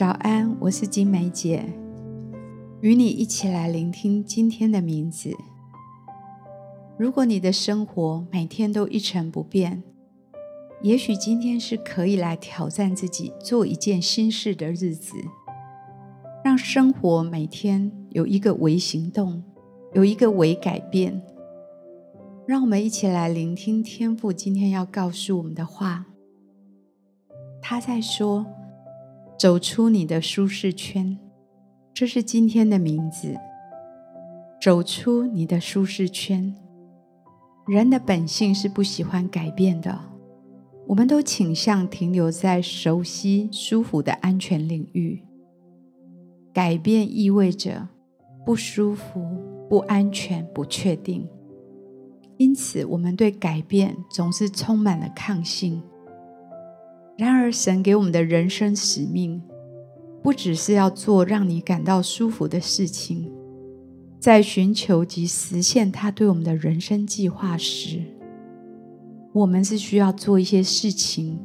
早安，我是金梅姐，与你一起来聆听今天的名字。如果你的生活每天都一成不变，也许今天是可以来挑战自己做一件新事的日子，让生活每天有一个微行动，有一个微改变。让我们一起来聆听天父今天要告诉我们的话。他在说。走出你的舒适圈，这是今天的名字。走出你的舒适圈。人的本性是不喜欢改变的，我们都倾向停留在熟悉、舒服的安全领域。改变意味着不舒服、不安全、不确定，因此我们对改变总是充满了抗性。然而，神给我们的人生使命，不只是要做让你感到舒服的事情。在寻求及实现他对我们的人生计划时，我们是需要做一些事情，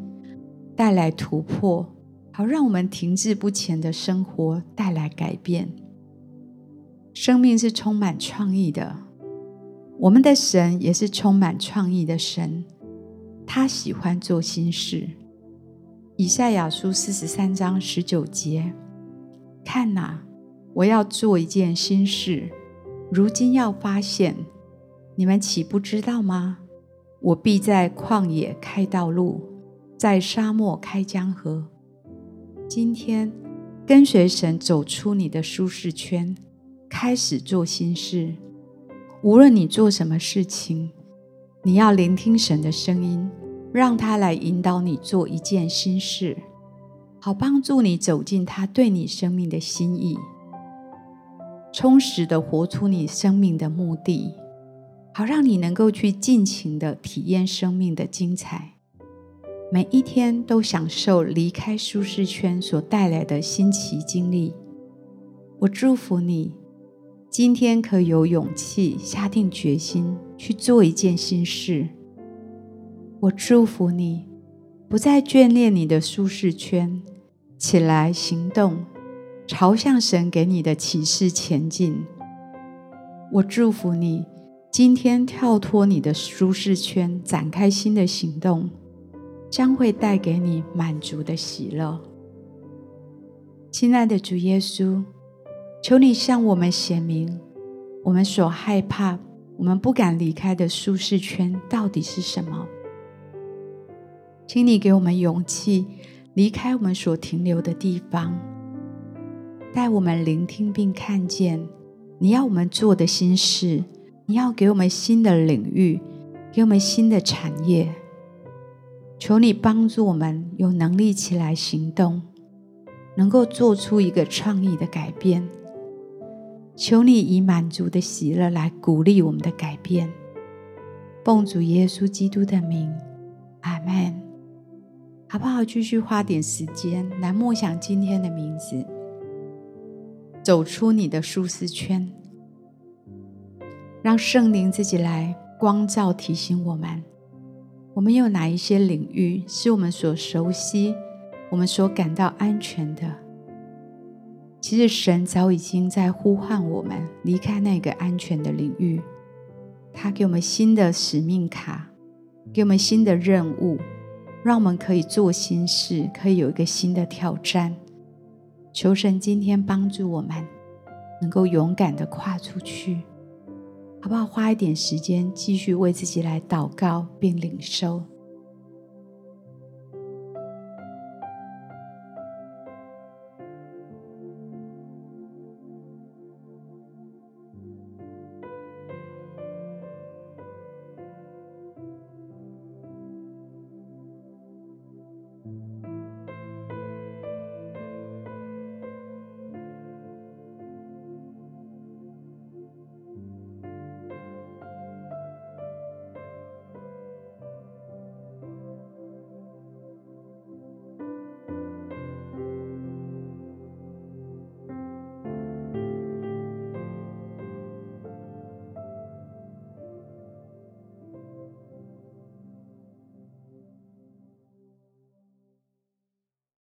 带来突破，好让我们停滞不前的生活带来改变。生命是充满创意的，我们的神也是充满创意的神，他喜欢做新事。以赛亚书四十三章十九节：看哪，我要做一件新事，如今要发现，你们岂不知道吗？我必在旷野开道路，在沙漠开江河。今天，跟随神走出你的舒适圈，开始做新事。无论你做什么事情，你要聆听神的声音。让他来引导你做一件新事，好帮助你走进他对你生命的心意，充实地活出你生命的目的，好让你能够去尽情地体验生命的精彩，每一天都享受离开舒适圈所带来的新奇经历。我祝福你，今天可有勇气下定决心去做一件新事。我祝福你，不再眷恋你的舒适圈，起来行动，朝向神给你的启示前进。我祝福你，今天跳脱你的舒适圈，展开新的行动，将会带给你满足的喜乐。亲爱的主耶稣，求你向我们显明，我们所害怕、我们不敢离开的舒适圈到底是什么？请你给我们勇气，离开我们所停留的地方，带我们聆听并看见你要我们做的新事。你要给我们新的领域，给我们新的产业。求你帮助我们有能力起来行动，能够做出一个创意的改变。求你以满足的喜乐来鼓励我们的改变。奉主耶稣基督的名，阿门。好不好？继续花点时间来默想今天的名字，走出你的舒适圈，让圣灵自己来光照提醒我们：我们有哪一些领域是我们所熟悉、我们所感到安全的？其实神早已经在呼唤我们离开那个安全的领域，他给我们新的使命卡，给我们新的任务。让我们可以做新事，可以有一个新的挑战。求神今天帮助我们，能够勇敢的跨出去，好不好？花一点时间，继续为自己来祷告并领受。